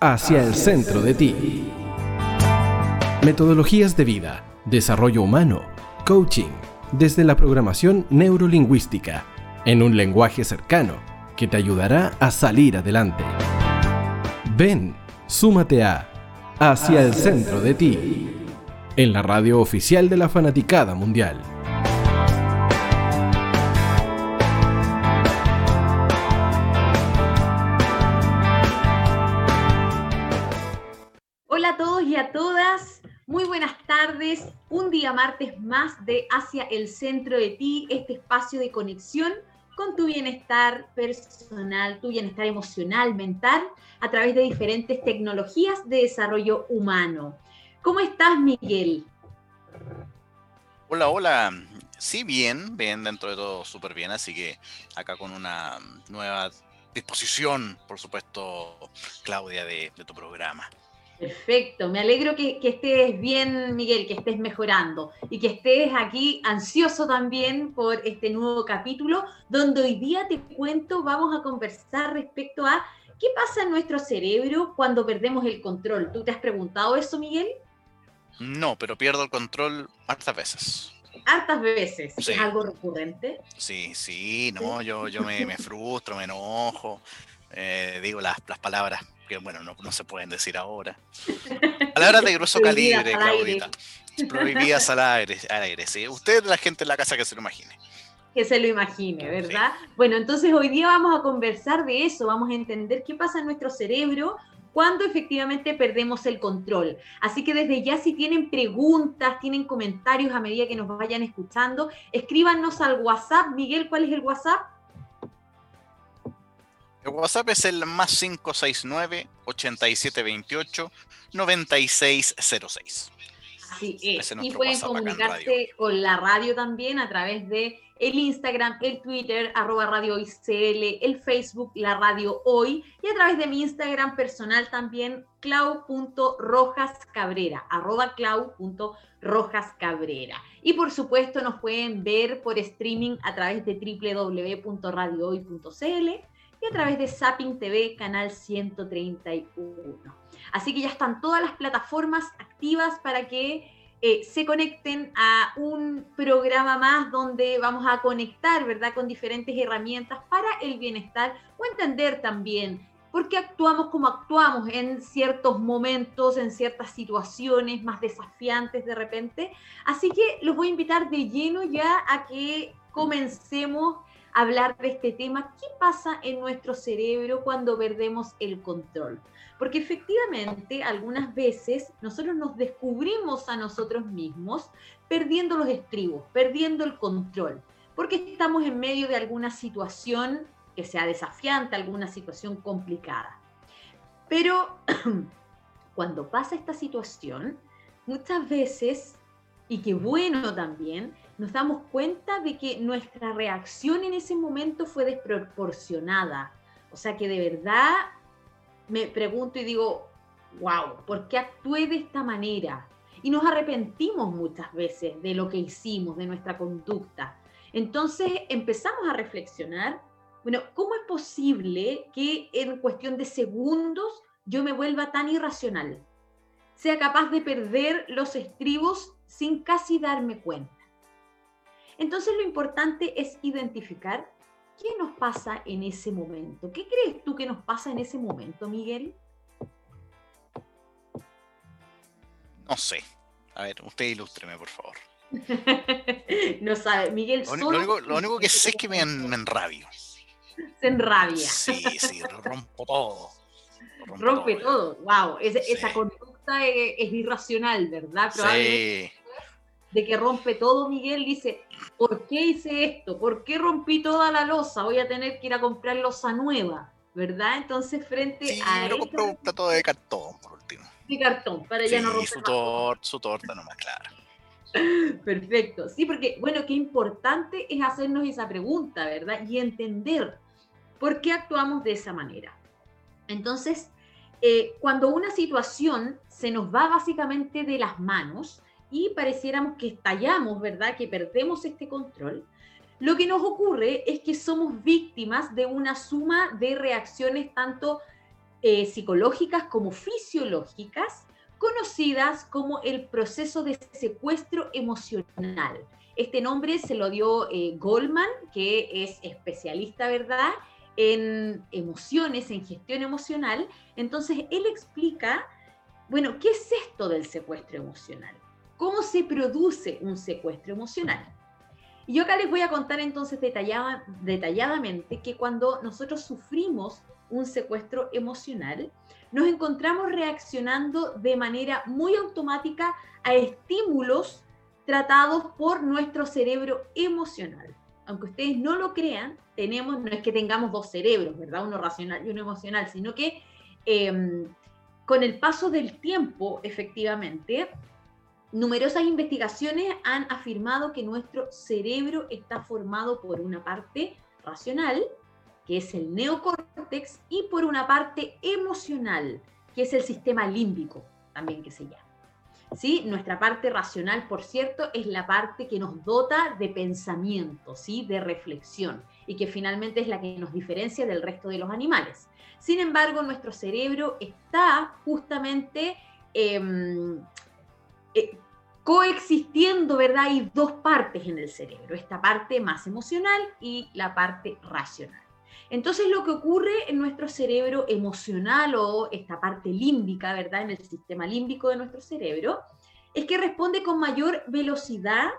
hacia el centro de ti. Metodologías de vida, desarrollo humano, coaching, desde la programación neurolingüística, en un lenguaje cercano que te ayudará a salir adelante. Ven, súmate a Hacia el centro de ti, en la radio oficial de la Fanaticada Mundial. Un día martes más de Hacia el Centro de Ti, este espacio de conexión con tu bienestar personal, tu bienestar emocional, mental, a través de diferentes tecnologías de desarrollo humano. ¿Cómo estás, Miguel? Hola, hola. Sí, bien, bien, dentro de todo súper bien, así que acá con una nueva disposición, por supuesto, Claudia, de, tu programa. Perfecto, me alegro que, estés bien, Miguel, que estés mejorando y que estés aquí ansioso también por este nuevo capítulo, donde hoy día te cuento, vamos a conversar respecto a qué pasa en nuestro cerebro cuando perdemos el control. ¿Tú te has preguntado eso, Miguel? No, pero pierdo el control hartas veces. Hartas veces, ¿es algo recurrente? Sí, sí, no, yo, yo me, frustro, me enojo, eh, digo las, las palabras que bueno, no, no se pueden decir ahora. Palabras de grueso calibre, Claudita. Prohibidas al aire, al aire, sí. Usted, la gente en la casa que se lo imagine. Que se lo imagine, ¿verdad? Bueno, entonces hoy día vamos a conversar de eso, vamos a entender qué pasa en nuestro cerebro cuando efectivamente perdemos el control. Así que desde ya si tienen preguntas, tienen comentarios a medida que nos vayan escuchando, escríbanos al WhatsApp. Miguel, ¿cuál es el WhatsApp? El WhatsApp es el más 569-8728-9606. Así es. Y pueden comunicarse con la radio también a través de el Instagram, el Twitter, arroba Radio ICL, el Facebook, la Radio Hoy, y a través de mi Instagram personal también, clau.rojascabrera, arroba clau.rojascabrera. Y por supuesto nos pueden ver por streaming a través de www.radiohoy.cl a través de Zapping TV, canal 131. Así que ya están todas las plataformas activas para que eh, se conecten a un programa más donde vamos a conectar, ¿verdad?, con diferentes herramientas para el bienestar o entender también por qué actuamos como actuamos en ciertos momentos, en ciertas situaciones más desafiantes de repente. Así que los voy a invitar de lleno ya a que comencemos hablar de este tema, qué pasa en nuestro cerebro cuando perdemos el control. Porque efectivamente, algunas veces nosotros nos descubrimos a nosotros mismos perdiendo los estribos, perdiendo el control, porque estamos en medio de alguna situación que sea desafiante, alguna situación complicada. Pero cuando pasa esta situación, muchas veces, y qué bueno también, nos damos cuenta de que nuestra reacción en ese momento fue desproporcionada. O sea que de verdad me pregunto y digo, wow, ¿por qué actué de esta manera? Y nos arrepentimos muchas veces de lo que hicimos, de nuestra conducta. Entonces empezamos a reflexionar, bueno, ¿cómo es posible que en cuestión de segundos yo me vuelva tan irracional? Sea capaz de perder los estribos sin casi darme cuenta. Entonces lo importante es identificar qué nos pasa en ese momento. ¿Qué crees tú que nos pasa en ese momento, Miguel? No sé. A ver, usted ilústreme, por favor. no sabe, Miguel. Lo, único, que sé es que me, enrabio. Se enrabia. Sí, sí, rompo todo. Rompe todo. Wow, esa conducta es, irracional, ¿verdad? Sí de que rompe todo, Miguel dice, ¿por qué hice esto? ¿Por qué rompí toda la losa? Voy a tener que ir a comprar losa nueva, ¿verdad? Entonces, frente sí, a... Pero compré un plato de cartón, por último. De cartón, para ya no romper su, tor su torta nomás, claro. Perfecto. Sí, porque, bueno, qué importante es hacernos esa pregunta, ¿verdad? Y entender por qué actuamos de esa manera. Entonces, eh, cuando una situación se nos va básicamente de las manos, y pareciéramos que estallamos, ¿verdad? Que perdemos este control. Lo que nos ocurre es que somos víctimas de una suma de reacciones tanto eh, psicológicas como fisiológicas, conocidas como el proceso de secuestro emocional. Este nombre se lo dio eh, Goldman, que es especialista, ¿verdad?, en emociones, en gestión emocional. Entonces, él explica, bueno, ¿qué es esto del secuestro emocional? ¿Cómo se produce un secuestro emocional? Y yo acá les voy a contar entonces detalladamente que cuando nosotros sufrimos un secuestro emocional, nos encontramos reaccionando de manera muy automática a estímulos tratados por nuestro cerebro emocional. Aunque ustedes no lo crean, tenemos, no es que tengamos dos cerebros, ¿verdad? Uno racional y uno emocional, sino que em, con el paso del tiempo, efectivamente, numerosas investigaciones han afirmado que nuestro cerebro está formado por una parte racional, que es el neocórtex, y por una parte emocional, que es el sistema límbico, también que se llama. ¿Sí? Nuestra parte racional, por cierto, es la parte que nos dota de pensamiento, ¿sí? de reflexión, y que finalmente es la que nos diferencia del resto de los animales. Sin embargo, nuestro cerebro está justamente em, eh, coexistiendo, ¿verdad? Hay dos partes en el cerebro, esta parte más emocional y la parte racional. Entonces lo que ocurre en nuestro cerebro emocional o esta parte límbica, ¿verdad? En el sistema límbico de nuestro cerebro, es que responde con mayor velocidad,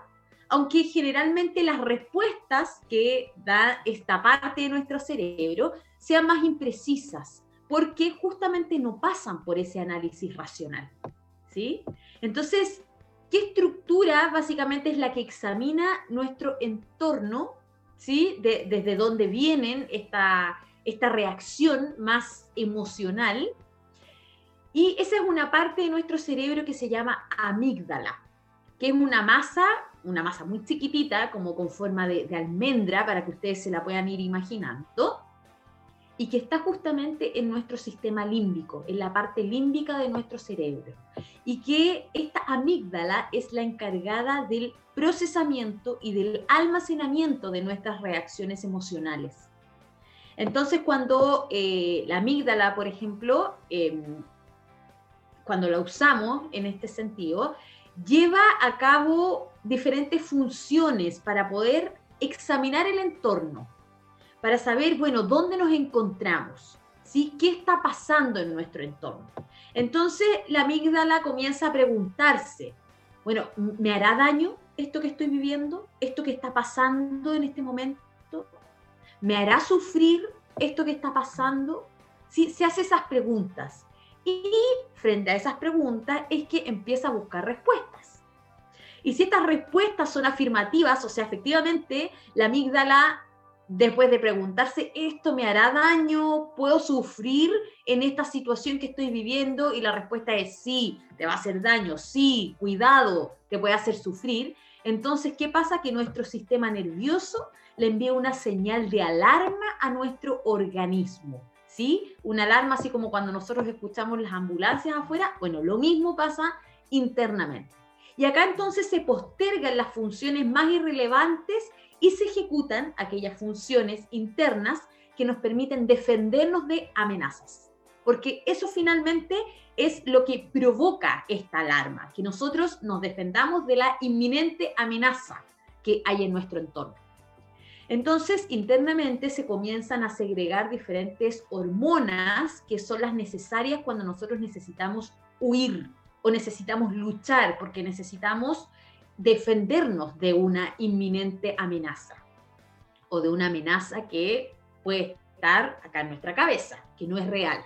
aunque generalmente las respuestas que da esta parte de nuestro cerebro sean más imprecisas, porque justamente no pasan por ese análisis racional. ¿Sí? Entonces, ¿qué estructura básicamente es la que examina nuestro entorno ¿sí? desde dónde vienen esta, esta reacción más emocional. Y esa es una parte de nuestro cerebro que se llama amígdala, que es una masa, una masa muy chiquitita, como con forma de, de almendra, para que ustedes se la puedan ir imaginando, y que está justamente en nuestro sistema límbico, en la parte límbica de nuestro cerebro. Y que esta amígdala es la encargada del procesamiento y del almacenamiento de nuestras reacciones emocionales. Entonces, cuando eh, la amígdala, por ejemplo, em, cuando la usamos en este sentido, lleva a cabo diferentes funciones para poder examinar el entorno para saber, bueno, dónde nos encontramos, ¿sí? ¿Qué está pasando en nuestro entorno? Entonces la amígdala comienza a preguntarse, bueno, ¿me hará daño esto que estoy viviendo? ¿Esto que está pasando en este momento? ¿Me hará sufrir esto que está pasando? ¿Sí? Se hace esas preguntas. Y frente a esas preguntas es que empieza a buscar respuestas. Y si estas respuestas son afirmativas, o sea, efectivamente la amígdala después de preguntarse, ¿esto me hará daño? ¿Puedo sufrir en esta situación que estoy viviendo? Y la respuesta es sí, te va a hacer daño, sí, cuidado, te puede hacer sufrir. Entonces, ¿qué pasa? Que nuestro sistema nervioso le envía una señal de alarma a nuestro organismo. ¿Sí? Una alarma así como cuando nosotros escuchamos las ambulancias afuera. Bueno, lo mismo pasa internamente. Y acá entonces se postergan las funciones más irrelevantes y se ejecutan aquellas funciones internas que nos permiten defendernos de amenazas. Porque eso finalmente es lo que provoca esta alarma, que nosotros nos defendamos de la inminente amenaza que hay en nuestro entorno. Entonces, internamente se comienzan a segregar diferentes hormonas que son las necesarias cuando nosotros necesitamos huir o necesitamos luchar, porque necesitamos defendernos de una inminente amenaza o de una amenaza que puede estar acá en nuestra cabeza, que no es real.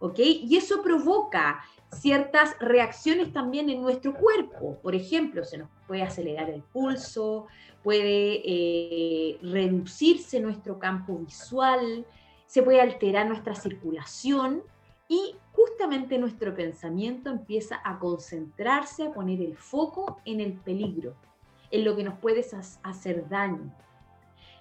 ¿Ok? Y eso provoca ciertas reacciones también en nuestro cuerpo. Por ejemplo, se nos puede acelerar el pulso, puede eh, reducirse nuestro campo visual, se puede alterar nuestra circulación y justamente nuestro pensamiento empieza a concentrarse, a poner el foco en el peligro, en lo que nos puede hacer daño.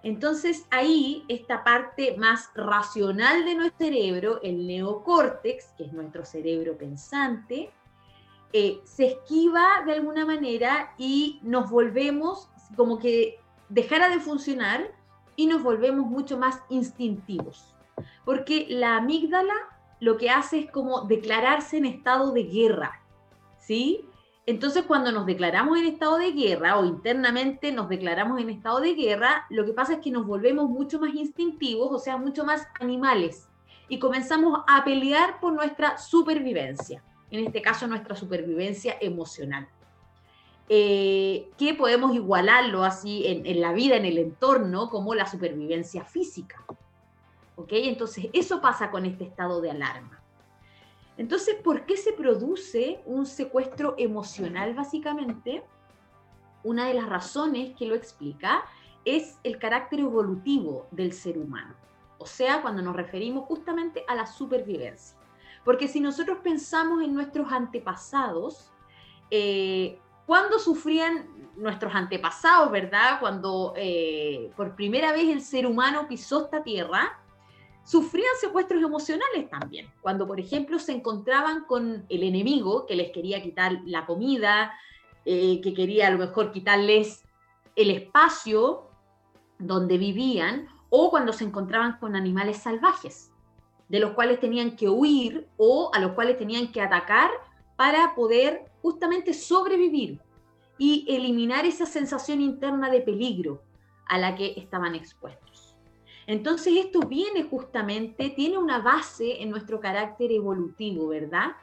Entonces ahí esta parte más racional de nuestro cerebro, el neocórtex, que es nuestro cerebro pensante, eh, se esquiva de alguna manera y nos volvemos como que dejara de funcionar y nos volvemos mucho más instintivos. Porque la amígdala lo que hace es como declararse en estado de guerra, ¿sí? Entonces, cuando nos declaramos en estado de guerra o internamente nos declaramos en estado de guerra, lo que pasa es que nos volvemos mucho más instintivos, o sea, mucho más animales, y comenzamos a pelear por nuestra supervivencia, en este caso nuestra supervivencia emocional. Eh, que podemos igualarlo así en, en, la vida, en el entorno, como la supervivencia física. ¿Ok? Entonces, eso pasa con este estado de alarma. Entonces, ¿por qué se produce un secuestro emocional básicamente? Una de las razones que lo explica es el carácter evolutivo del ser humano. O sea, cuando nos referimos justamente a la supervivencia. Porque si nosotros pensamos en nuestros antepasados, eh, cuando sufrían nuestros antepasados, ¿verdad? Cuando eh, por primera vez el ser humano pisó esta tierra, sufrían secuestros emocionales también. Cuando, por ejemplo, se encontraban con el enemigo que les quería quitar la comida, eh, que quería a lo mejor quitarles el espacio donde vivían, o cuando se encontraban con animales salvajes, de los cuales tenían que huir o a los cuales tenían que atacar para poder justamente sobrevivir y eliminar esa sensación interna de peligro a la que estaban expuestos. Entonces esto viene justamente, tiene una base en nuestro carácter evolutivo, ¿verdad?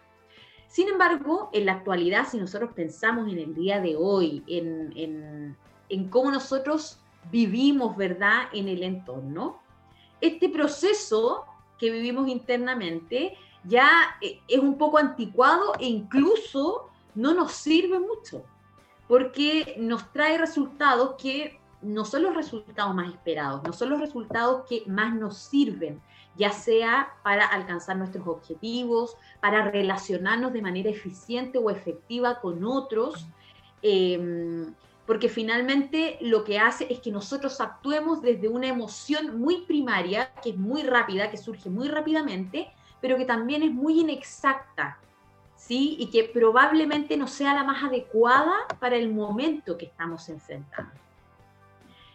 Sin embargo, en la actualidad, si nosotros pensamos en el día de hoy, en, en cómo nosotros vivimos, ¿verdad?, en el entorno, este proceso que vivimos internamente ya eh, es un poco anticuado e incluso no nos sirve mucho, porque nos trae resultados que no son los resultados más esperados, no son los resultados que más nos sirven, ya sea para alcanzar nuestros objetivos, para relacionarnos de manera eficiente o efectiva con otros, em, porque finalmente lo que hace es que nosotros actuemos desde una emoción muy primaria, que es muy rápida, que surge muy rápidamente, pero que también es muy inexacta, ¿sí? Y que probablemente no sea la más adecuada para el momento que estamos enfrentando.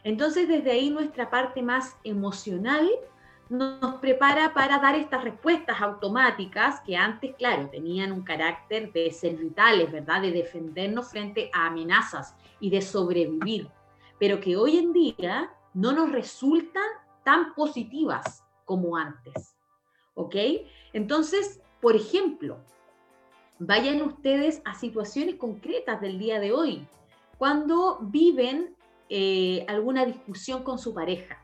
Entonces, desde ahí nuestra parte más emocional nos prepara para dar estas respuestas automáticas que antes, claro, tenían un carácter de ser vitales, ¿verdad? De defendernos frente a amenazas y de sobrevivir, pero que hoy en día no nos resultan tan positivas como antes. ¿Ok? Entonces, por ejemplo, vayan ustedes a situaciones concretas del día de hoy, cuando viven eh, alguna discusión con su pareja,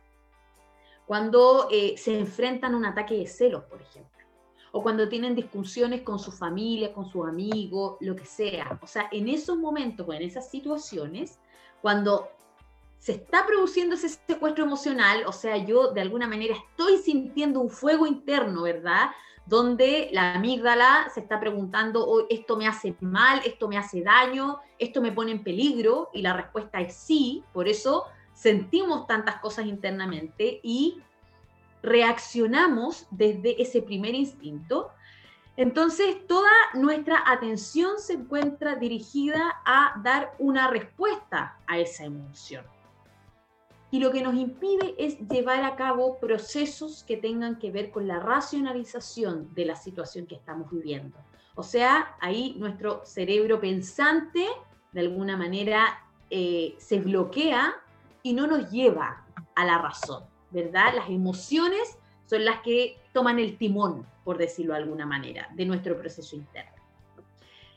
cuando eh, se enfrentan a un ataque de celos, por ejemplo, o cuando tienen discusiones con su familia, con sus amigos, lo que sea. O sea, en esos momentos o en esas situaciones, cuando se está produciendo ese secuestro emocional, o sea, yo de alguna manera estoy sintiendo un fuego interno, ¿verdad? Donde la amígdala se está preguntando, oh, esto me hace mal, esto me hace daño, esto me pone en peligro, y la respuesta es sí, por eso sentimos tantas cosas internamente y reaccionamos desde ese primer instinto. Entonces, toda nuestra atención se encuentra dirigida a dar una respuesta a esa emoción y lo que nos impide es llevar a cabo procesos que tengan que ver con la racionalización de la situación que estamos viviendo. O sea, ahí nuestro cerebro pensante de alguna manera eh, se bloquea y no nos lleva a la razón, ¿verdad? Las emociones son las que toman el timón, por decirlo de alguna manera, de nuestro proceso interno.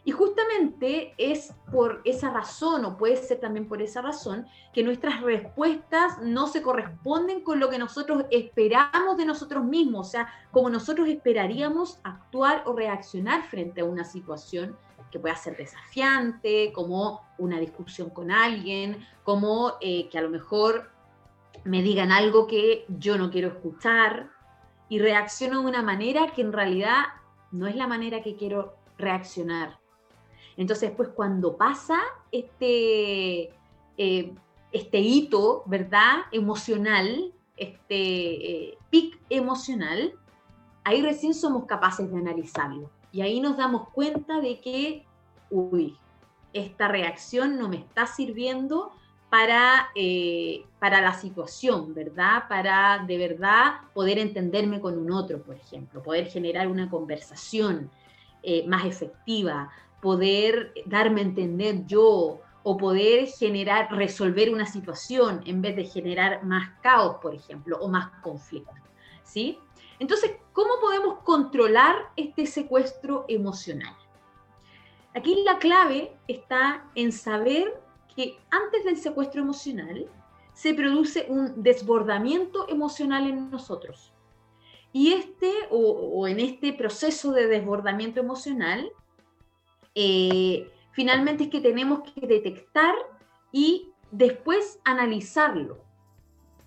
Y justamente es por esa razón, o puede ser también por esa razón, que nuestras respuestas no se corresponden con lo que nosotros esperamos de nosotros mismos, o sea, como nosotros esperaríamos actuar o reaccionar frente a una situación que pueda ser desafiante, como una discusión con alguien, como eh, que a lo mejor me digan algo que yo no quiero escuchar y reacciono de una manera que en realidad no es la manera que quiero reaccionar entonces, pues cuando pasa este, eh, este hito, ¿verdad? Emocional, este eh, pic emocional, ahí recién somos capaces de analizarlo. Y ahí nos damos cuenta de que, uy, esta reacción no me está sirviendo para, eh, para la situación, ¿verdad? Para de verdad poder entenderme con un otro, por ejemplo, poder generar una conversación más efectiva, poder darme a entender yo o poder generar, resolver una situación en vez de generar más caos, por ejemplo, o más conflicto, ¿sí? Entonces, ¿cómo podemos controlar este secuestro emocional? Aquí la clave está en saber que antes del secuestro emocional se produce un desbordamiento emocional en nosotros. Y este, o, en este proceso de desbordamiento emocional, eh, finalmente es que tenemos que detectar y después analizarlo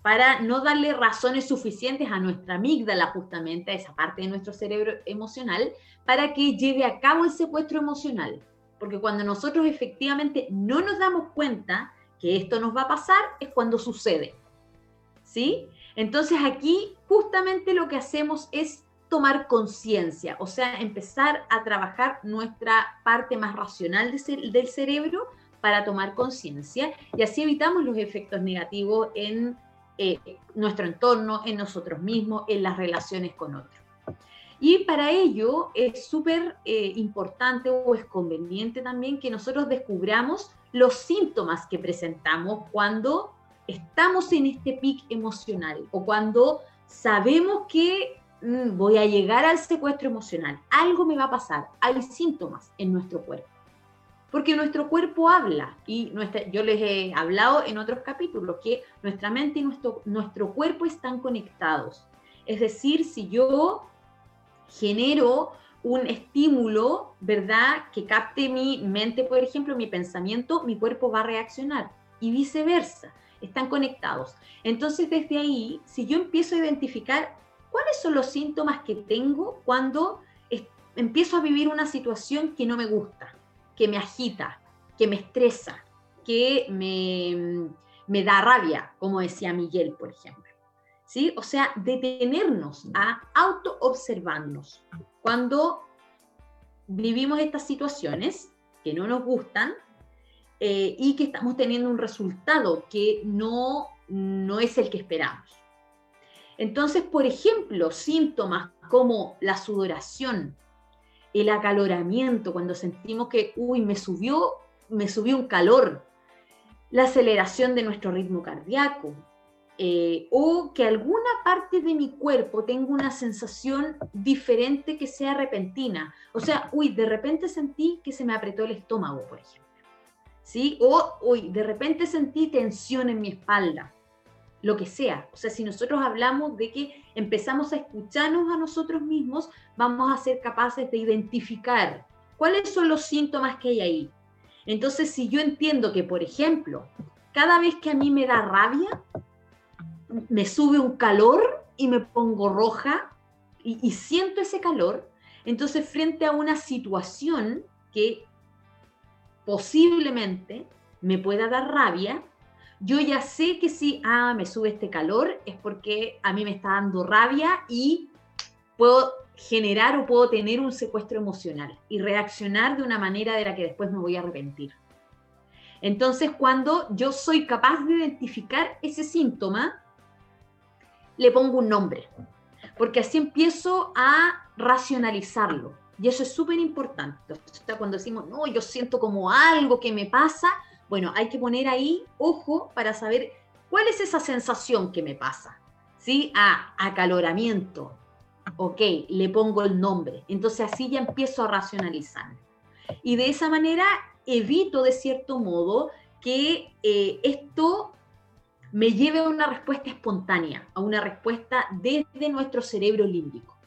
para no darle razones suficientes a nuestra amígdala, justamente a esa parte de nuestro cerebro emocional, para que lleve a cabo el secuestro emocional. Porque cuando nosotros efectivamente no nos damos cuenta que esto nos va a pasar, es cuando sucede. ¿Sí? Entonces aquí justamente lo que hacemos es tomar conciencia, o sea, empezar a trabajar nuestra parte más racional del cerebro para tomar conciencia y así evitamos los efectos negativos en eh, nuestro entorno, en nosotros mismos, en las relaciones con otros. Y para ello es súper eh, importante o es conveniente también que nosotros descubramos los síntomas que presentamos cuando estamos en este pic emocional o cuando sabemos que mm, voy a llegar al secuestro emocional, algo me va a pasar, hay síntomas en nuestro cuerpo porque nuestro cuerpo habla y nuestra, yo les he hablado en otros capítulos que nuestra mente y nuestro, nuestro cuerpo están conectados. Es decir, si yo genero un estímulo, ¿verdad? Que capte mi mente, por ejemplo, mi pensamiento, mi cuerpo va a reaccionar y viceversa. Están conectados. Entonces, desde ahí, si yo empiezo a identificar cuáles son los síntomas que tengo cuando empiezo a vivir una situación que no me gusta, que me agita, que me estresa, que me, da rabia, como decía Miguel, por ejemplo. ¿Sí? O sea, detenernos a auto-observarnos. Cuando vivimos estas situaciones que no nos gustan eh, y que estamos teniendo un resultado que no, no es el que esperamos. Entonces, por ejemplo, síntomas como la sudoración, el acaloramiento, cuando sentimos que, uy, me subió, me subió un calor, la aceleración de nuestro ritmo cardíaco, eh, o que alguna parte de mi cuerpo tenga una sensación diferente que sea repentina. O sea, uy, de repente sentí que se me apretó el estómago, por ejemplo. ¿Sí? O, uy, de repente sentí tensión en mi espalda lo que sea. O sea, si nosotros hablamos de que empezamos a escucharnos a nosotros mismos, vamos a ser capaces de identificar cuáles son los síntomas que hay ahí. Entonces, si yo entiendo que, por ejemplo, cada vez que a mí me da rabia, me sube un calor y me pongo roja y, y siento ese calor, entonces frente a una situación que posiblemente me pueda dar rabia, yo ya sé que si, ah, me sube este calor, es porque a mí me está dando rabia y puedo generar o puedo tener un secuestro emocional y reaccionar de una manera de la que después me voy a arrepentir. Entonces, cuando yo soy capaz de identificar ese síntoma, le pongo un nombre, porque así empiezo a racionalizarlo. Y eso es súper importante. O cuando decimos, no, yo siento como algo que me pasa, bueno, hay que poner ahí ojo para saber cuál es esa sensación que me pasa. ¿Sí? A acaloramiento. Ok, le pongo el nombre. Entonces así ya empiezo a racionalizar. Y de esa manera evito de cierto modo que eh, esto me lleve a una respuesta espontánea, a una respuesta desde nuestro cerebro límbico.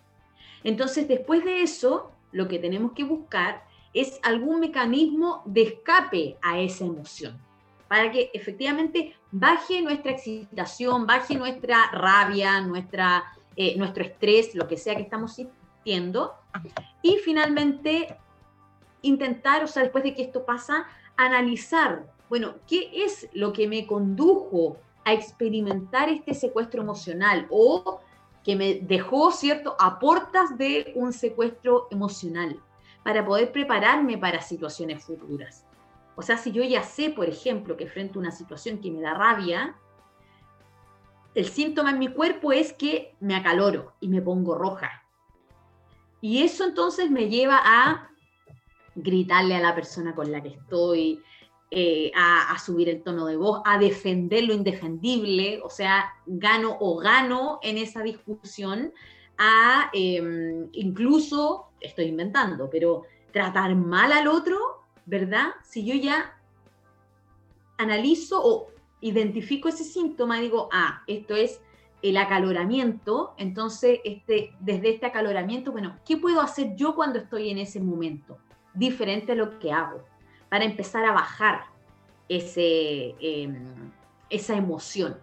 Entonces, después de eso, lo que tenemos que buscar es algún mecanismo de escape a esa emoción, para que efectivamente baje nuestra excitación, baje nuestra rabia, nuestra, eh, nuestro estrés, lo que sea que estamos sintiendo, y finalmente intentar, o sea, después de que esto pasa, analizar, bueno, ¿qué es lo que me condujo a experimentar este secuestro emocional o que me dejó, ¿cierto?, a portas de un secuestro emocional para poder prepararme para situaciones futuras. O sea, si yo ya sé, por ejemplo, que frente a una situación que me da rabia, el síntoma en mi cuerpo es que me acaloro y me pongo roja. Y eso entonces me lleva a gritarle a la persona con la que estoy, eh, a, subir el tono de voz, a defender lo indefendible, o sea, gano o gano en esa discusión, a em, incluso, estoy inventando, pero tratar mal al otro, ¿verdad? Si yo ya analizo o identifico ese síntoma, digo, ah, esto es el acaloramiento, entonces este, desde este acaloramiento, bueno, ¿qué puedo hacer yo cuando estoy en ese momento? Diferente a lo que hago para empezar a bajar ese, em, esa emoción,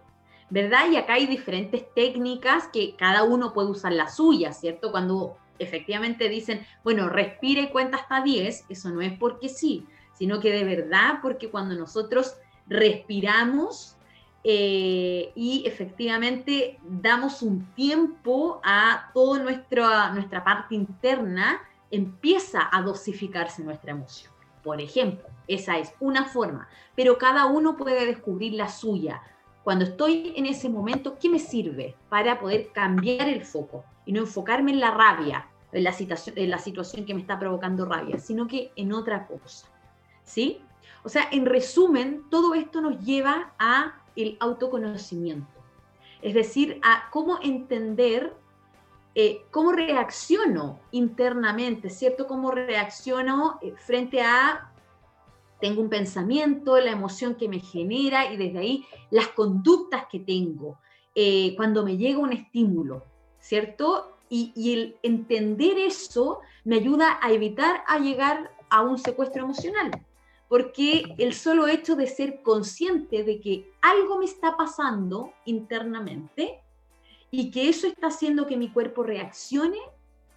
¿verdad? Y acá hay diferentes técnicas que cada uno puede usar la suya, ¿cierto? Cuando efectivamente dicen, bueno, respire y cuenta hasta 10, eso no es porque sí, sino que de verdad porque cuando nosotros respiramos eh, y efectivamente damos un tiempo a toda nuestra, nuestra parte interna, empieza a dosificarse nuestra emoción por ejemplo. Esa es una forma, pero cada uno puede descubrir la suya. Cuando estoy en ese momento, ¿qué me sirve para poder cambiar el foco y no enfocarme en la rabia, en la, situación, en la situación que me está provocando rabia, sino que en otra cosa? ¿Sí? O sea, en resumen, todo esto nos lleva a el autoconocimiento, es decir, a cómo entender eh, cómo reacciono internamente, ¿cierto? Cómo reacciono eh, frente a, tengo un pensamiento, la emoción que me genera y desde ahí las conductas que tengo eh, cuando me llega un estímulo, ¿cierto? Y, y, el entender eso me ayuda a evitar a llegar a un secuestro emocional, porque el solo hecho de ser consciente de que algo me está pasando internamente, y que eso está haciendo que mi cuerpo reaccione,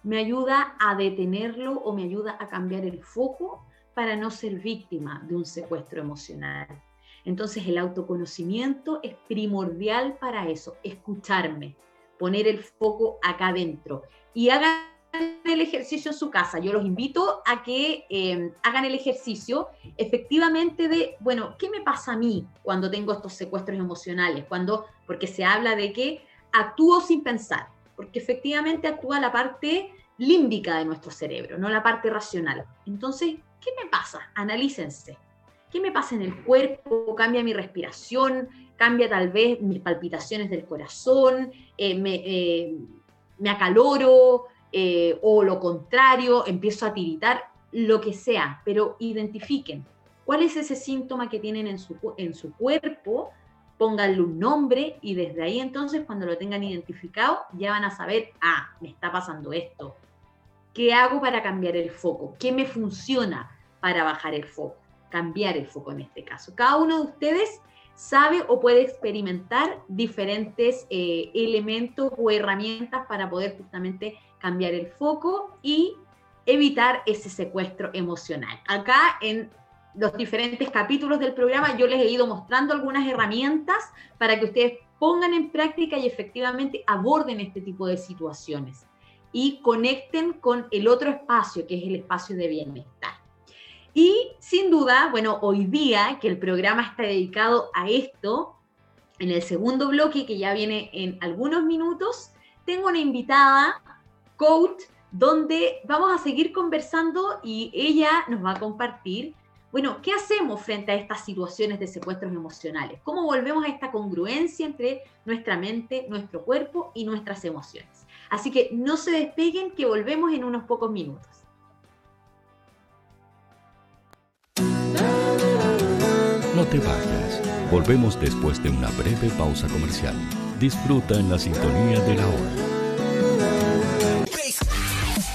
me ayuda a detenerlo o me ayuda a cambiar el foco para no ser víctima de un secuestro emocional. Entonces el autoconocimiento es primordial para eso, escucharme, poner el foco acá adentro y hagan el ejercicio en su casa. Yo los invito a que eh, hagan el ejercicio efectivamente de, bueno, ¿qué me pasa a mí cuando tengo estos secuestros emocionales? Cuando, porque se habla de que actúo sin pensar, porque efectivamente actúa la parte límbica de nuestro cerebro, no la parte racional. Entonces, ¿qué me pasa? Analícense. ¿Qué me pasa en el cuerpo? ¿Cambia mi respiración? ¿Cambia tal vez mis palpitaciones del corazón? Eh, eh, me, acaloro? Eh, ¿O lo contrario? ¿Empiezo a tiritar? Lo que sea, pero identifiquen cuál es ese síntoma que tienen en su, en su cuerpo pónganle un nombre y desde ahí entonces cuando lo tengan identificado ya van a saber, ah, me está pasando esto. ¿Qué hago para cambiar el foco? ¿Qué me funciona para bajar el foco? Cambiar el foco en este caso. Cada uno de ustedes sabe o puede experimentar diferentes eh, elementos o herramientas para poder justamente cambiar el foco y evitar ese secuestro emocional. Acá en los diferentes capítulos del programa, yo les he ido mostrando algunas herramientas para que ustedes pongan en práctica y efectivamente aborden este tipo de situaciones y conecten con el otro espacio, que es el espacio de bienestar. Y sin duda, bueno, hoy día que el programa está dedicado a esto, en el segundo bloque, que ya viene en algunos minutos, tengo una invitada, coach, donde vamos a seguir conversando y ella nos va a compartir bueno, ¿qué hacemos frente a estas situaciones de secuestros emocionales? ¿Cómo volvemos a esta congruencia entre nuestra mente, nuestro cuerpo y nuestras emociones? Así que no se despeguen, que volvemos en unos pocos minutos. No te vayas. Volvemos después de una breve pausa comercial. Disfruta en la sintonía de la hora.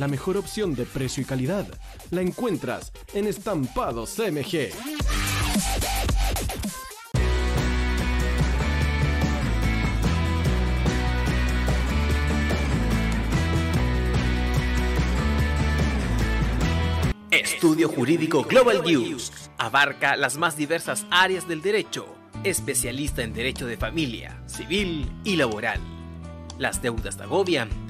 La mejor opción de precio y calidad la encuentras en Estampados MG. Estudio Jurídico Global News abarca las más diversas áreas del derecho, especialista en derecho de familia, civil y laboral. Las deudas te agobian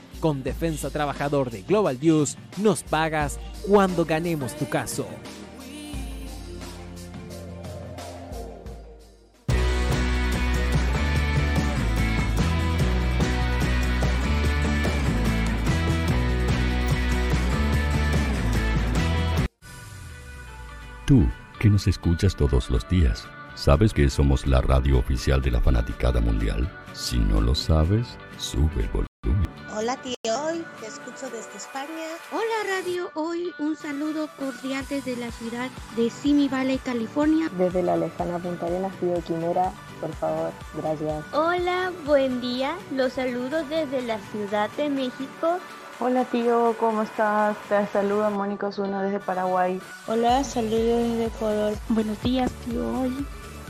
Con Defensa Trabajador de Global News nos pagas cuando ganemos tu caso. Tú, que nos escuchas todos los días, ¿sabes que somos la radio oficial de la fanaticada mundial? Si no lo sabes, sube el volumen. Hola tío, hoy te escucho desde España. Hola Radio Hoy, un saludo cordial desde la ciudad de Simi Valley, California. Desde la lejana Punta Arenas, tío Quimera, por favor, gracias. Hola, buen día, los saludo desde la Ciudad de México. Hola tío, ¿cómo estás? Te saluda Mónica Osuna desde Paraguay. Hola, saludos desde Ecuador. Buenos días tío, hoy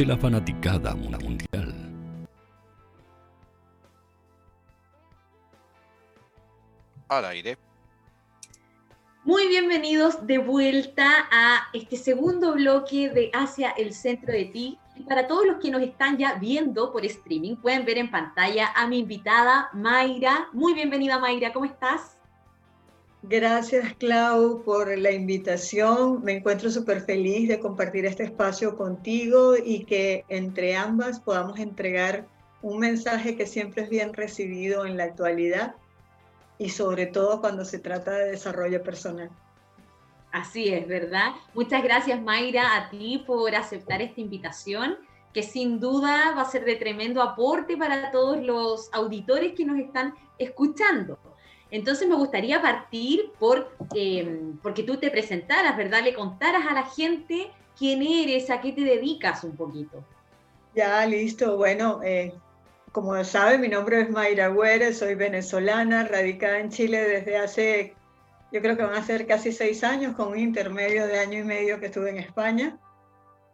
de la fanaticada mundial. Al aire. Muy bienvenidos de vuelta a este segundo bloque de Hacia el Centro de Ti. para todos los que nos están ya viendo por streaming, pueden ver en pantalla a mi invitada Mayra. Muy bienvenida Mayra, ¿cómo estás? Gracias, Clau, por la invitación. Me encuentro súper feliz de compartir este espacio contigo y que entre ambas podamos entregar un mensaje que siempre es bien recibido en la actualidad y sobre todo cuando se trata de desarrollo personal. Así es, ¿verdad? Muchas gracias Mayra a ti por aceptar esta invitación, que sin duda va a ser de tremendo aporte para todos los auditores que nos están escuchando. Entonces me gustaría partir por, eh, porque tú te presentaras, ¿verdad? Le contaras a la gente quién eres, a qué te dedicas un poquito. Ya, listo. Bueno, eh, como sabe, mi nombre es Mayra Güere, soy venezolana, radicada en Chile desde hace, yo creo que van a ser casi seis años, con un intermedio de año y medio que estuve en España.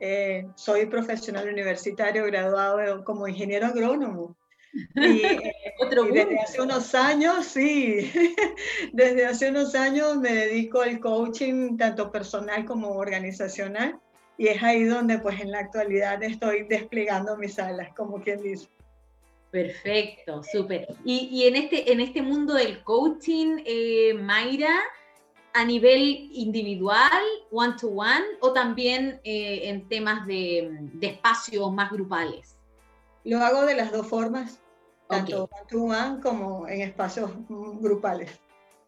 Eh, soy profesional universitario graduado como ingeniero agrónomo. Y, eh, y, desde hace unos años, sí, desde hace unos años me dedico al coaching tanto personal como organizacional y es ahí donde pues en la actualidad estoy desplegando mis alas, como quien dice. Perfecto, súper. Y, y, en, este, en este mundo del coaching, eh, Mayra, a nivel individual, one-to-one, o también eh, en temas de, de, espacios más grupales? Lo hago de las dos formas, tanto one-to-one como en espacios grupales.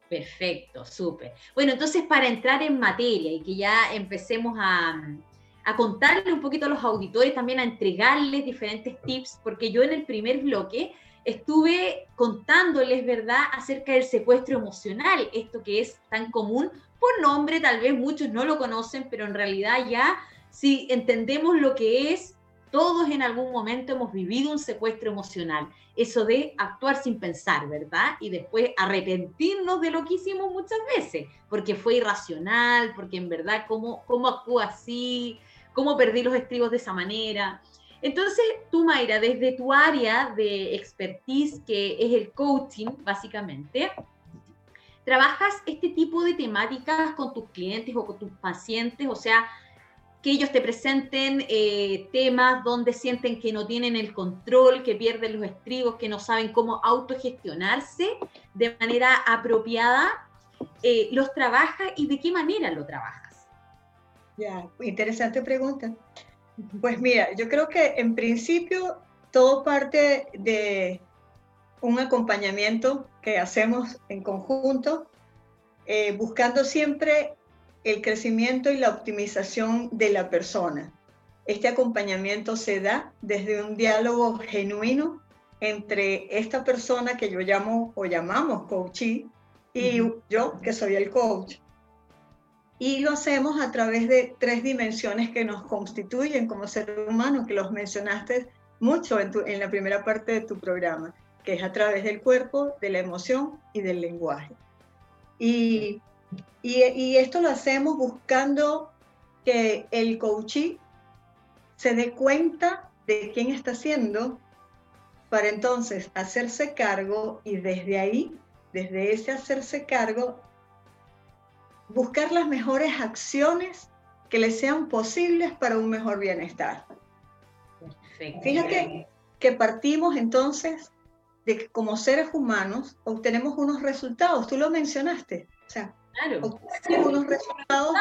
Perfecto, súper. Bueno, entonces para entrar en materia y que ya empecemos a, a contarle un poquito a los auditores, también a entregarles diferentes tips, porque yo en el primer bloque estuve contándoles, ¿verdad?, acerca del secuestro emocional, esto que es tan común por nombre, tal vez muchos no lo conocen, pero en realidad ya si entendemos lo que es, todos en algún momento hemos vivido un secuestro emocional, eso de actuar sin pensar, ¿verdad? Y después arrepentirnos de lo que hicimos muchas veces, porque fue irracional, porque en verdad, ¿cómo, cómo actúa así? cómo perdí los estribos de esa manera. Entonces, tú, Mayra, desde tu área de expertise, que es el coaching, básicamente, trabajas este tipo de temáticas con tus clientes o con tus pacientes, o sea, que ellos te presenten eh, temas donde sienten que no tienen el control, que pierden los estribos, que no saben cómo autogestionarse de manera apropiada, eh, los trabajas y de qué manera lo trabajas. Ya, interesante pregunta. Pues mira, yo creo que en principio todo parte de un acompañamiento que hacemos en conjunto, eh, buscando siempre el crecimiento y la optimización de la persona. Este acompañamiento se da desde un diálogo genuino entre esta persona que yo llamo o llamamos coachee y yo que soy el coach y lo hacemos a través de tres dimensiones que nos constituyen como ser humano, que los mencionaste mucho en, en la primera parte de tu programa, que es a través del cuerpo, de la emoción y del lenguaje. Y, y, y esto lo hacemos buscando que el coachee se dé cuenta de quién está haciendo para entonces hacerse cargo y desde ahí, desde ese hacerse cargo, buscar las mejores acciones que le sean posibles para un mejor bienestar. Fíjate que partimos entonces de que como seres humanos obtenemos unos resultados, tú lo mencionaste, o sea, unos resultados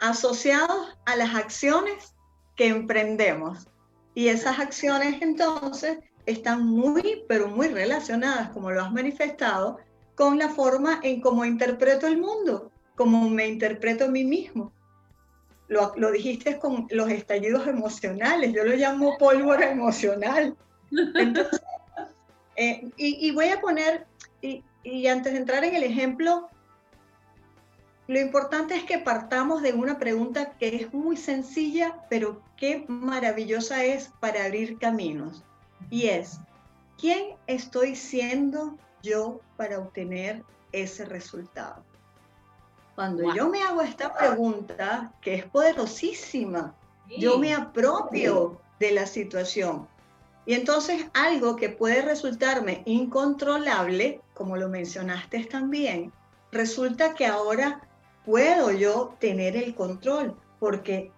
asociados a las acciones que emprendemos. Y esas acciones entonces están muy, pero muy relacionadas, como lo has manifestado, con la forma en cómo interpreto el mundo, cómo me interpreto a mí mismo. Lo, lo, dijiste con los estallidos emocionales, yo lo llamo pólvora emocional. Eh, y, y, voy a poner, y, y antes de entrar en el ejemplo, lo importante es que partamos de una pregunta que es muy sencilla, pero qué maravillosa es para abrir caminos. Y es, ¿quién estoy siendo yo para obtener ese resultado? Cuando yo me hago esta pregunta, que es poderosísima, yo me apropio de la situación. Y entonces algo que puede resultarme incontrolable, como lo mencionaste también, resulta que ahora puedo yo tener el control, porque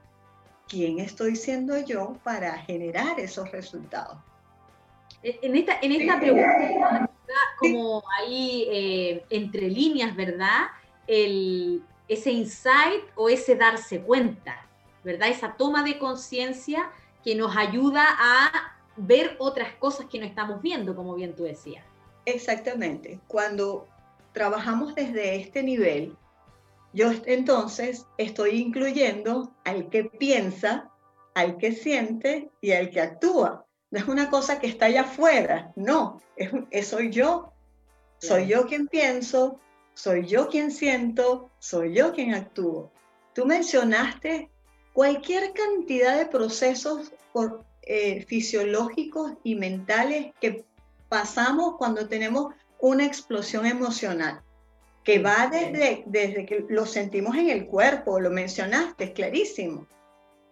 ¿quién estoy siendo yo para generar esos resultados? En esta, en esta pregunta como ahí eh, entre líneas, ¿verdad? El, ese insight o ese darse cuenta, ¿verdad? Esa toma de conciencia que nos ayuda a ver otras cosas que no estamos viendo, como bien tú decías. Exactamente. Cuando trabajamos desde este nivel, yo entonces estoy incluyendo al que piensa, al que siente y al que actúa. No es una cosa que está allá afuera, no, es, soy yo. Soy yo quien pienso, soy yo quien siento, soy yo quien actúo. Tú mencionaste cualquier cantidad de procesos eh, fisiológicos y mentales que pasamos cuando tenemos una explosión emocional, que va desde, desde que lo sentimos en el cuerpo, lo mencionaste, es clarísimo.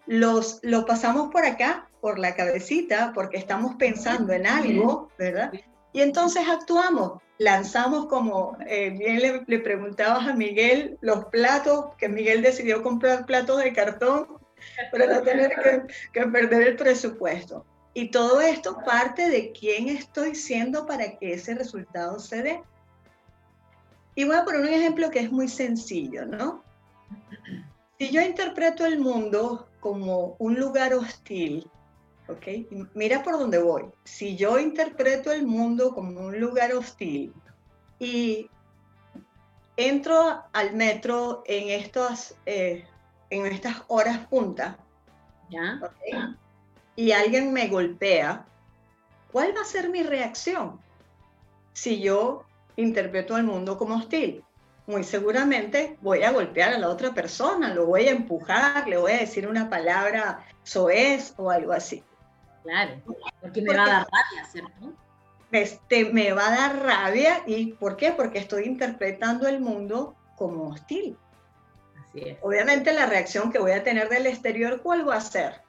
Los, lo pasamos por acá, por la cabecita, porque estamos pensando en algo, ¿verdad? Y entonces actuamos, lanzamos como eh, bien le, le, preguntabas a Miguel los platos, que Miguel decidió comprar platos de cartón para no tener que, perder el presupuesto. Y todo esto parte de quién estoy siendo para que ese resultado se dé. Y voy a poner un ejemplo que es muy sencillo, ¿no? Si yo interpreto el mundo como un lugar hostil, ¿ok? Mira por dónde voy. Si yo interpreto el mundo como un lugar hostil y entro al metro en, estos, eh, en estas horas punta, ¿Ya? y alguien me golpea, ¿cuál va a ser mi reacción si yo interpreto al mundo como hostil? Muy seguramente voy a golpear a la otra persona, lo voy a empujar, le voy a decir una palabra soez o algo así. Claro, porque me va a dar rabia, ¿cierto? Este, me va a dar rabia y ¿por qué? Porque estoy interpretando el mundo como hostil. Obviamente la reacción que voy a tener del exterior, ¿cuál va a ser?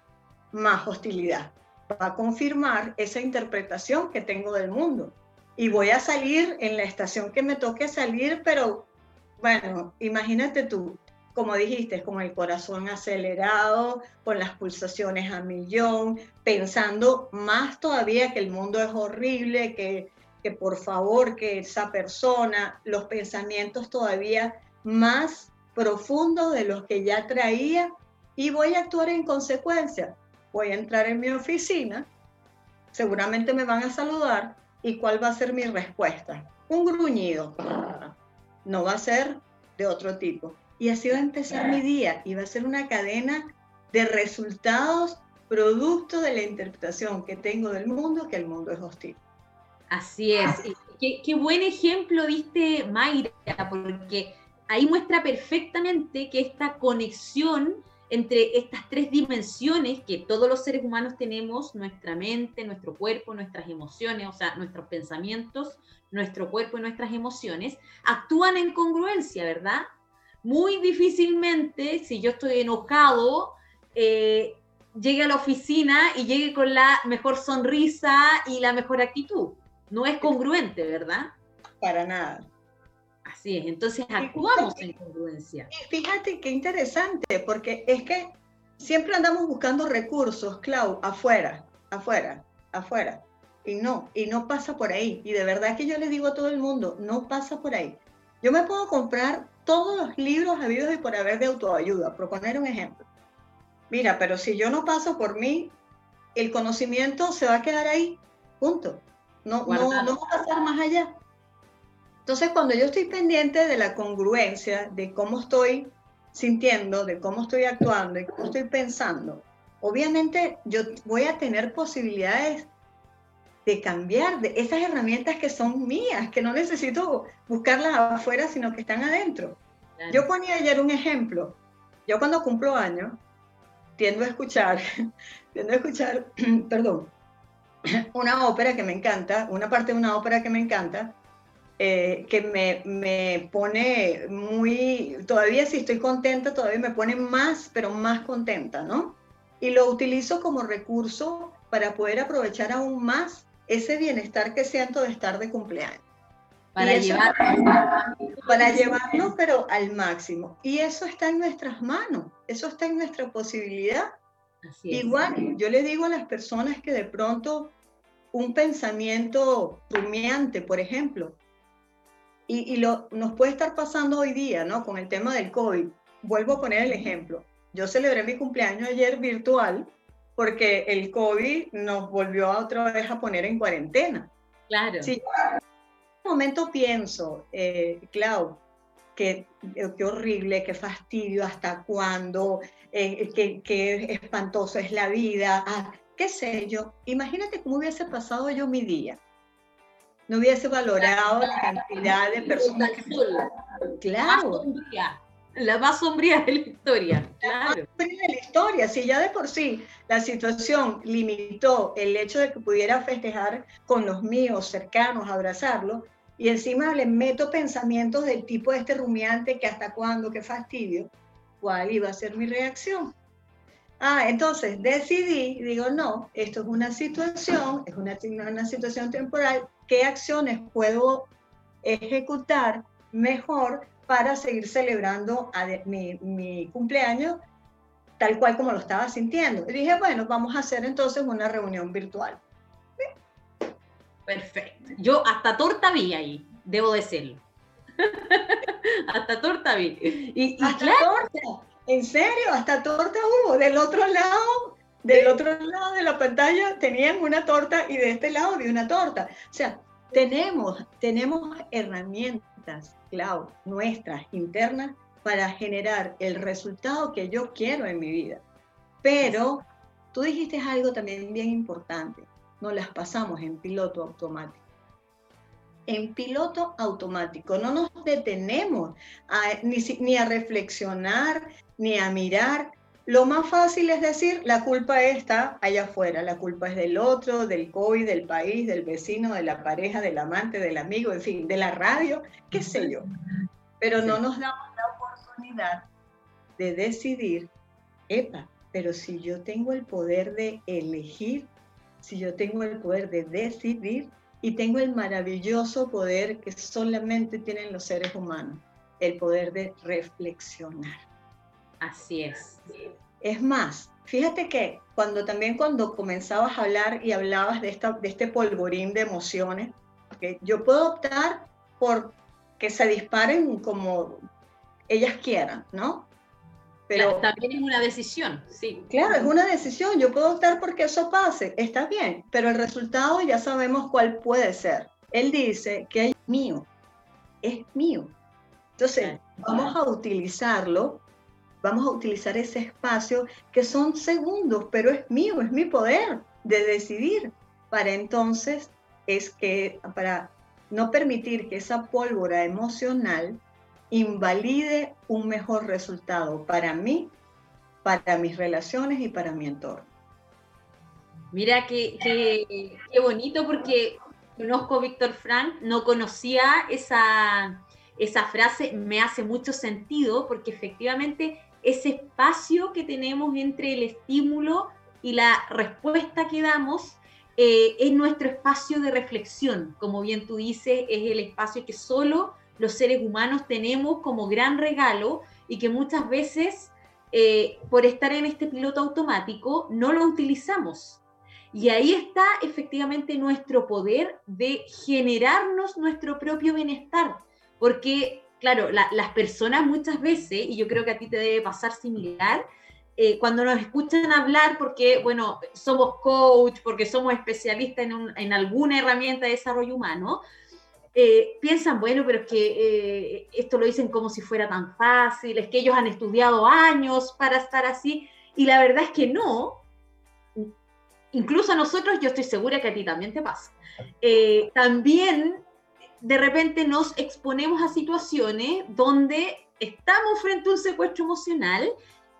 más hostilidad. Va a confirmar esa interpretación que tengo del mundo. Y voy a salir en la estación que me toque salir, pero bueno, imagínate tú, como dijiste, con el corazón acelerado, con las pulsaciones a millón, pensando más todavía que el mundo es horrible, que, que por favor, que esa persona, los pensamientos todavía más profundos de los que ya traía y voy a actuar en consecuencia voy a entrar en mi oficina, seguramente me van a saludar y cuál va a ser mi respuesta. Un gruñido. No va a ser de otro tipo. Y así va a empezar mi día y va a ser una cadena de resultados producto de la interpretación que tengo del mundo, que el mundo es hostil. Así es. Qué, qué buen ejemplo viste, Mayra, porque ahí muestra perfectamente que esta conexión entre estas tres dimensiones que todos los seres humanos tenemos, nuestra mente, nuestro cuerpo, nuestras emociones, o sea, nuestros pensamientos, nuestro cuerpo y nuestras emociones, actúan en congruencia, ¿verdad? Muy difícilmente, si yo estoy enojado, eh, llegue a la oficina y llegue con la mejor sonrisa y la mejor actitud. No es congruente, ¿verdad? Para nada. Así es, entonces actuamos en congruencia. Fíjate qué interesante, porque es que siempre andamos buscando recursos, Clau, afuera, afuera, afuera. Y no, y no pasa por ahí. Y de verdad que yo les digo a todo el mundo, no pasa por ahí. Yo me puedo comprar todos los libros habidos y por haber de autoayuda, proponer un ejemplo. Mira, pero si yo no paso por mí, el conocimiento se va a quedar ahí, punto. No, no, no va a pasar más allá. Entonces, cuando yo estoy pendiente de la congruencia, de cómo estoy sintiendo, de cómo estoy actuando y cómo estoy pensando, obviamente yo voy a tener posibilidades de cambiar de esas herramientas que son mías, que no necesito buscarlas afuera, sino que están adentro. Yo ponía ayer un ejemplo. Yo cuando cumplo años, tiendo a escuchar, tiendo a escuchar, perdón, una ópera que me encanta, una parte de una ópera que me encanta, eh, que me, me, pone muy, todavía si estoy contenta, todavía me pone más, pero más contenta, ¿no? Y lo utilizo como recurso para poder aprovechar aún más ese bienestar que siento de estar de cumpleaños. Para llevarlo. Para llevarlo, pero al máximo. Y eso está en nuestras manos, eso está en nuestra posibilidad. Igual, yo le digo a las personas que de pronto un pensamiento rumiante, por ejemplo, y, lo, nos puede estar pasando hoy día, ¿no? Con el tema del COVID. Vuelvo a poner el ejemplo. Yo celebré mi cumpleaños ayer virtual porque el COVID nos volvió a otra vez a poner en cuarentena. Claro. Si, momento pienso, eh, Clau, que qué horrible, qué fastidio, hasta cuándo, eh, qué, espantoso es la vida, ah, qué sé yo. Imagínate cómo hubiese pasado yo mi día. No hubiese valorado la cantidad de personas que... Claro. la más sombría de la historia. La más sombría de la historia, si ya de por sí la situación limitó el hecho de que pudiera festejar con los míos cercanos, abrazarlo, y encima le meto pensamientos del tipo de este rumiante que hasta cuándo, qué fastidio, ¿cuál iba a ser mi reacción? Ah, entonces decidí, digo, no, esto es una situación, es una, una situación temporal, ¿qué acciones puedo ejecutar mejor para seguir celebrando mi, cumpleaños tal cual como lo estaba sintiendo. Y dije, bueno, vamos a hacer entonces una reunión virtual. Perfecto. Yo hasta torta vi ahí, debo decirlo. hasta torta vi. Y, hasta torta. En serio, hasta torta hubo. Del otro lado, del otro lado de la pantalla tenían una torta y de este lado vi una torta. O sea, tenemos, tenemos herramientas Clau, nuestras, internas, para generar el resultado que yo quiero en mi vida. Pero tú dijiste algo también bien importante, no las pasamos en piloto automático. En piloto automático no nos detenemos ni, ni a reflexionar, ni a mirar lo más fácil es decir, la culpa está allá afuera, la culpa es del otro, del COVID, del país, del vecino, de la pareja, del amante, del amigo, en fin, de la radio, qué sé yo. Pero no nos damos la oportunidad de decidir, epa, pero si yo tengo el poder de elegir, si yo tengo el poder de decidir y tengo el maravilloso poder que solamente tienen los seres humanos, el poder de reflexionar. Así es. Es más, fíjate que cuando también cuando comenzabas a hablar y hablabas de, esta, de este polvorín de emociones, que yo puedo optar por que se disparen como ellas quieran, ¿no? Pero también es una decisión, sí. Claro, es una decisión. Yo puedo optar porque eso pase, está bien, pero el resultado ya sabemos cuál puede ser. Él dice que es mío, es mío. Entonces, vamos a utilizarlo vamos a utilizar ese espacio que son segundos, pero es mío, es mi poder de decidir. Para entonces es que, para no permitir que esa pólvora emocional invalide un mejor resultado para mí, para mis relaciones y para mi entorno. Mira qué, qué, bonito porque conozco a Víctor Frank, no conocía esa, esa frase, me hace mucho sentido porque efectivamente ese espacio que tenemos entre el estímulo y la respuesta que damos eh, es nuestro espacio de reflexión. Como bien tú dices, es el espacio que solo los seres humanos tenemos como gran regalo y que muchas veces eh, por estar en este piloto automático no lo utilizamos. Y ahí está efectivamente nuestro poder de generarnos nuestro propio bienestar, porque claro, las personas muchas veces, y yo creo que a ti te debe pasar similar, eh, cuando nos escuchan hablar, porque, bueno, somos coach, porque somos especialistas en, alguna herramienta de desarrollo humano, eh, piensan, bueno, pero es que eh, esto lo dicen como si fuera tan fácil, es que ellos han estudiado años para estar así, y la verdad es que no. Incluso a nosotros, yo estoy segura que a ti también te pasa. también de repente nos exponemos a situaciones donde estamos frente a un secuestro emocional.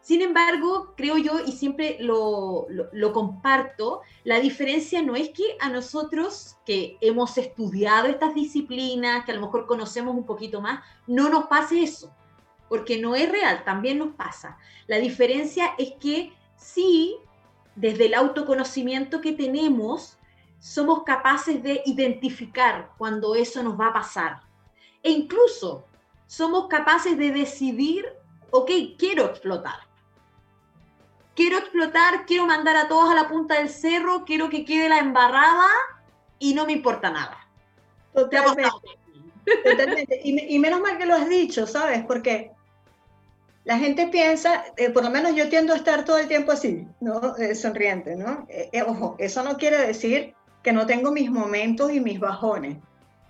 Sin embargo, creo yo, y siempre lo, comparto, la diferencia no es que a nosotros que hemos estudiado estas disciplinas, que a lo mejor conocemos un poquito más, no nos pase eso, porque no es real, también nos pasa. La diferencia es que sí, desde el autoconocimiento que tenemos, somos capaces de identificar cuando eso nos va a pasar. E incluso somos capaces de decidir, ok, quiero explotar. Quiero explotar, quiero mandar a todos a la punta del cerro, quiero que quede la embarrada y no me importa nada. Totalmente. Y, menos mal que lo has dicho, ¿sabes? Porque la gente piensa, eh, por lo menos yo tiendo a estar todo el tiempo así, ¿no? Eh, sonriente, ¿no? Eh, ojo, eso no quiere decir que no tengo mis momentos y mis bajones.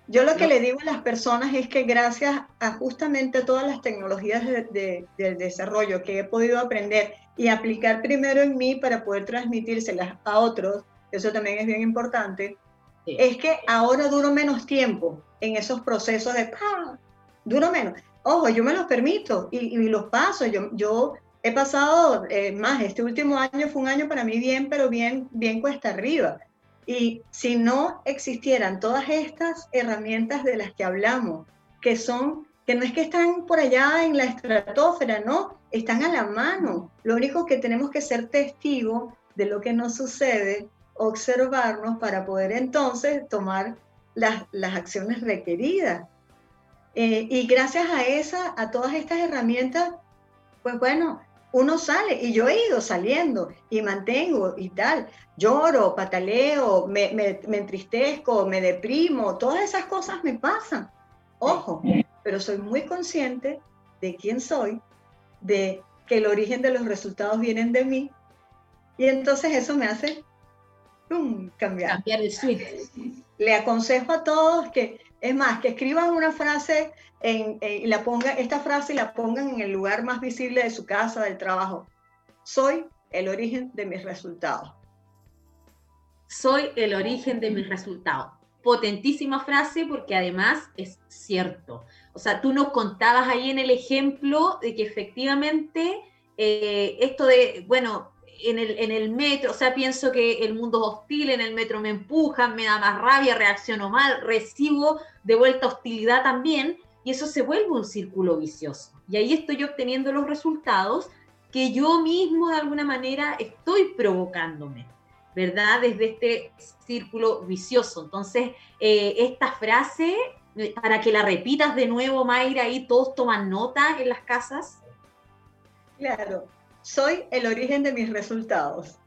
Yo lo que le digo a las personas es que gracias a justamente todas las tecnologías de, del desarrollo que he podido aprender y aplicar primero en mí para poder transmitírselas a otros, eso también es bien importante, es que ahora duro menos tiempo en esos procesos de... ¡pah! Duro menos. Ojo, yo me los permito y, los paso. Yo, yo he pasado eh, más, este último año fue un año para mí bien, pero bien, bien cuesta arriba. Y si no existieran todas estas herramientas de las que hablamos, que son, que no es que están por allá en la estratosfera, no, están a la mano. Lo único que tenemos que ser testigos de lo que nos sucede, observarnos para poder entonces tomar las, las acciones requeridas. Eh, y gracias a esa, a todas estas herramientas, pues bueno, uno sale y yo he ido saliendo y mantengo y tal. Lloro, pataleo, me, me, me entristezco, me deprimo, todas esas cosas me pasan. Ojo, pero soy muy consciente de quién soy, de que el origen de los resultados vienen de mí. Y entonces eso me hace cambiar. Cambiar el switch. Le aconsejo a todos que es más, que escriban una frase y la pongan, esta frase la pongan en el lugar más visible de su casa, del trabajo. Soy el origen de mis resultados. Soy el origen de mis resultados. Potentísima frase porque además es cierto. O sea, tú nos contabas ahí en el ejemplo de que efectivamente eh, esto de, bueno, en el, en el metro, o sea, pienso que el mundo es hostil, en el metro me empujan, me da más rabia, reacciono mal, recibo de vuelta hostilidad también, y eso se vuelve un círculo vicioso. Y ahí estoy obteniendo los resultados que yo mismo de alguna manera estoy provocándome, ¿verdad? Desde este círculo vicioso. Entonces, eh, esta frase, eh, para que la repitas de nuevo, Mayra, ahí todos toman nota en las casas. Claro, soy el origen de mis resultados.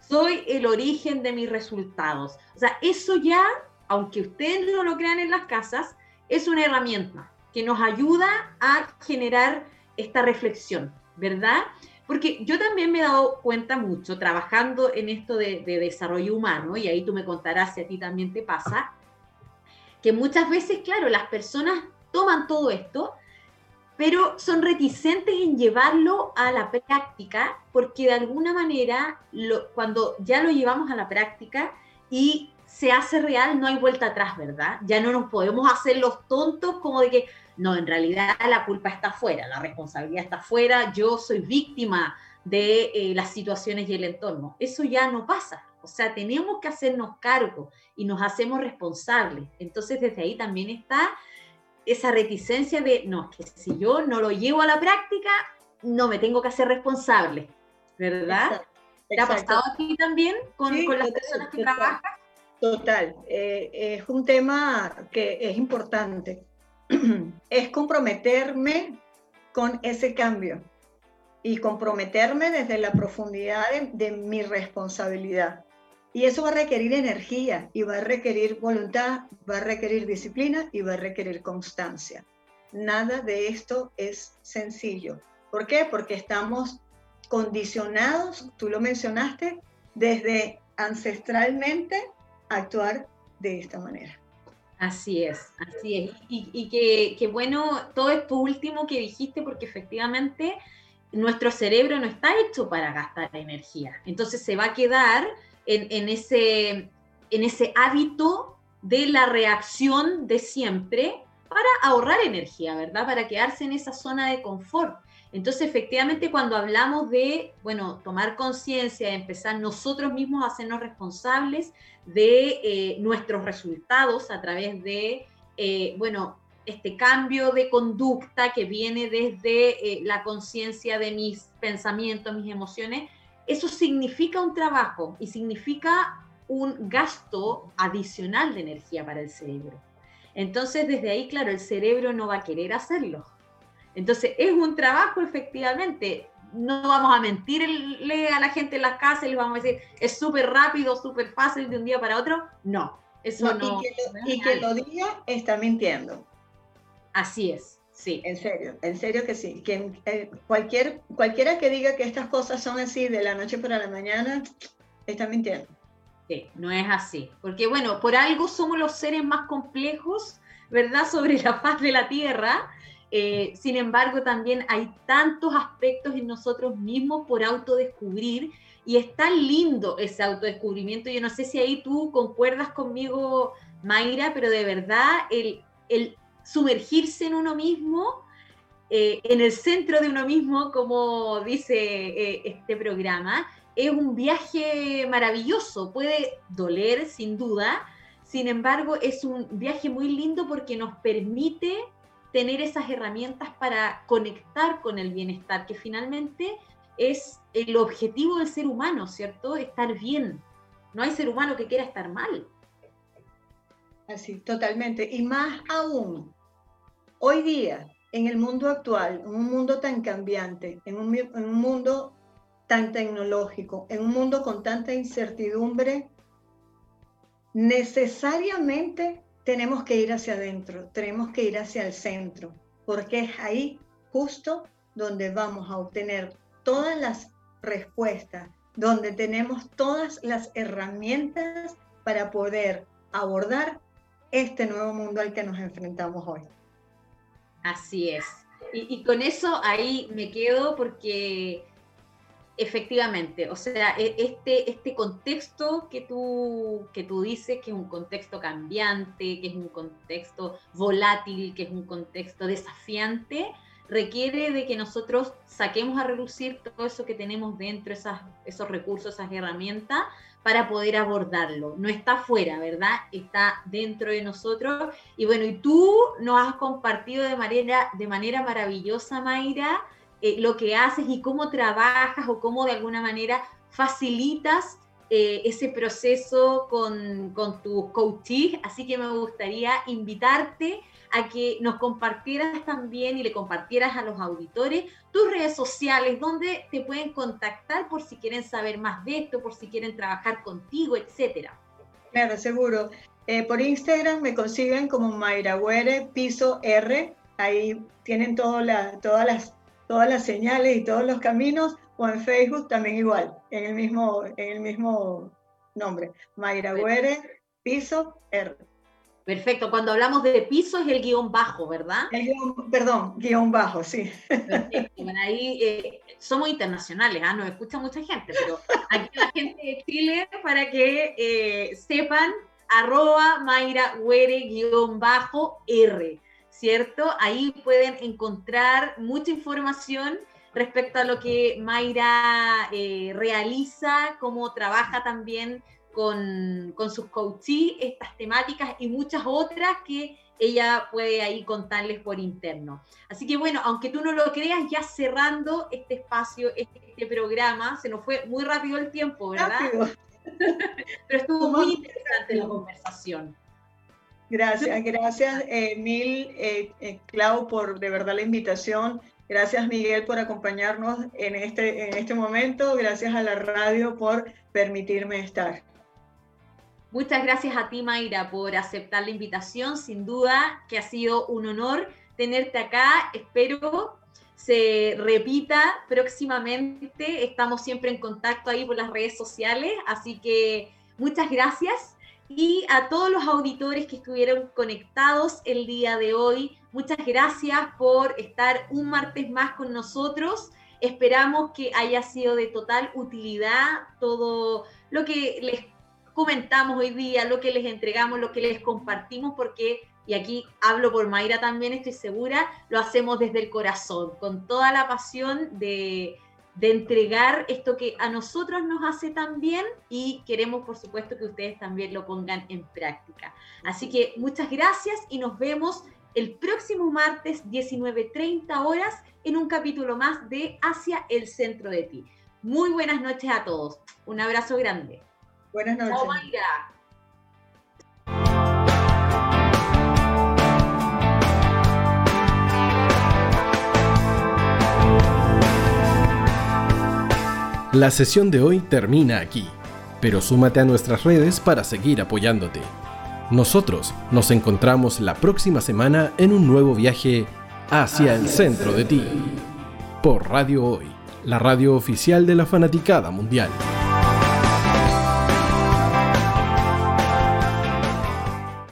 Soy el origen de mis resultados. O sea, eso ya, aunque ustedes no lo crean en las casas, es una herramienta que nos ayuda a generar esta reflexión, ¿verdad? Porque yo también me he dado cuenta mucho trabajando en esto de, de, desarrollo humano, y ahí tú me contarás si a ti también te pasa, que muchas veces, claro, las personas toman todo esto pero son reticentes en llevarlo a la práctica porque de alguna manera cuando ya lo llevamos a la práctica y se hace real, no hay vuelta atrás, ¿verdad? Ya no nos podemos hacer los tontos como de que, no, en realidad la culpa está fuera, la responsabilidad está fuera, yo soy víctima de eh, las situaciones y el entorno. Eso ya no pasa. O sea, tenemos que hacernos cargo y nos hacemos responsables. Entonces, desde ahí también está esa reticencia de, no, que si yo no lo llevo a la práctica, no me tengo que hacer responsable, ¿verdad? ¿Te ha pasado a ti también con, las personas que trabajan? Total, eh, es un tema que es importante. es comprometerme con ese cambio y comprometerme desde la profundidad de mi responsabilidad. Y eso va a requerir energía y va a requerir voluntad, va a requerir disciplina y va a requerir constancia. Nada de esto es sencillo. ¿Por qué? Porque estamos condicionados, tú lo mencionaste, desde ancestralmente a actuar de esta manera. Así es, así es. Y, que, que, bueno, todo esto último que dijiste, porque efectivamente nuestro cerebro no está hecho para gastar energía. Entonces se va a quedar en, ese, hábito de la reacción de siempre para ahorrar energía, ¿verdad? Para quedarse en esa zona de confort. Entonces, efectivamente, cuando hablamos de, bueno, tomar conciencia, empezar nosotros mismos a hacernos responsables de eh, nuestros resultados a través de, eh, bueno, este cambio de conducta que viene desde eh, la conciencia de mis pensamientos, mis emociones, eso significa un trabajo y significa un gasto adicional de energía para el cerebro. Entonces, desde ahí, claro, el cerebro no va a querer hacerlo. Entonces, es un trabajo, efectivamente. No vamos a mentirle a la gente en las casas y les vamos a decir, es súper rápido, súper fácil de un día para otro. No, eso no. y que lo diga está mintiendo. Así es. Sí. En serio, en serio que sí. Que, eh, cualquier, cualquiera que diga que estas cosas son así de la noche para la mañana, está mintiendo. Sí, no es así. Porque bueno, por algo somos los seres más complejos, ¿verdad? Sobre la faz de la Tierra. Eh, sin embargo, también hay tantos aspectos en nosotros mismos por autodescubrir y es tan lindo ese autodescubrimiento. Yo no sé si ahí tú concuerdas conmigo, Mayra, pero de verdad el, el sumergirse en uno mismo, eh, en el centro de uno mismo, como dice eh, este programa, es un viaje maravilloso. Puede doler, sin duda, sin embargo, es un viaje muy lindo porque nos permite tener esas herramientas para conectar con el bienestar, que finalmente es el objetivo del ser humano, ¿cierto? Estar bien. No hay ser humano que quiera estar mal. Así, totalmente. Y más aún, hoy día, en el mundo actual, en un mundo tan cambiante, en un, mundo tan tecnológico, en un mundo con tanta incertidumbre, necesariamente tenemos que ir hacia adentro, tenemos que ir hacia el centro, porque es ahí justo donde vamos a obtener todas las respuestas, donde tenemos todas las herramientas para poder abordar este nuevo mundo al que nos enfrentamos hoy. Así es. Y, con eso ahí me quedo porque efectivamente, o sea, e, este, este contexto que tú, que tú dices, que es un contexto cambiante, que es un contexto volátil, que es un contexto desafiante, requiere de que nosotros saquemos a reducir todo eso que tenemos dentro, esas, esos recursos, esas herramientas, para poder abordarlo. No está fuera, ¿verdad? Está dentro de nosotros. Y bueno, y tú nos has compartido de manera, de manera maravillosa, Mayra, eh, lo que haces y cómo trabajas o cómo de alguna manera facilitas eh, ese proceso con, con tu coaching. Así que me gustaría invitarte a que nos compartieras también y le compartieras a los auditores tus redes sociales, donde te pueden contactar por si quieren saber más de esto, por si quieren trabajar contigo, etcétera. Claro, seguro. Eh, por Instagram me consiguen como Mayra Piso R. Ahí tienen todas las, todas las señales y todos los caminos. O en Facebook también igual, en el mismo, en el mismo nombre. Mayra Piso R. Perfecto, cuando hablamos de piso es el guion bajo, ¿verdad? perdón, guion bajo, sí. Perfecto, ahí eh, somos internacionales, ¿ah? nos escucha mucha gente, pero aquí la gente de Chile para que eh, sepan, arroba Mayra guion bajo R, ¿cierto? Ahí pueden encontrar mucha información respecto a lo que Mayra eh, realiza, cómo trabaja también con, sus coaches estas temáticas y muchas otras que ella puede ahí contarles por interno. Así que bueno, aunque tú no lo creas, ya cerrando este espacio, este programa, se nos fue muy rápido el tiempo, ¿verdad? Pero estuvo muy interesante la conversación. Gracias, gracias eh, mil, eh, eh, Clau, por de verdad la invitación. Gracias, Miguel, por acompañarnos en este, en este momento. Gracias a la radio por permitirme estar. Muchas gracias a ti, Mayra, por aceptar la invitación. Sin duda que ha sido un honor tenerte acá. Espero se repita próximamente. Estamos siempre en contacto ahí por las redes sociales. Así que muchas gracias. Y a todos los auditores que estuvieron conectados el día de hoy, muchas gracias por estar un martes más con nosotros. Esperamos que haya sido de total utilidad todo lo que les comentamos hoy día, lo que les entregamos, lo que les compartimos, porque, y aquí hablo por Mayra también, estoy segura, lo hacemos desde el corazón, con toda la pasión de, de entregar esto que a nosotros nos hace tan bien y queremos, por supuesto, que ustedes también lo pongan en práctica. Así que muchas gracias y nos vemos el próximo martes 19.30 horas en un capítulo más de Hacia el Centro de Ti. Muy buenas noches a todos. Un abrazo grande. Buenas noches. La sesión de hoy termina aquí, pero súmate a nuestras redes para seguir apoyándote. Nosotros nos encontramos la próxima semana en un nuevo viaje hacia el centro de ti, por Radio Hoy, la radio oficial de la fanaticada mundial.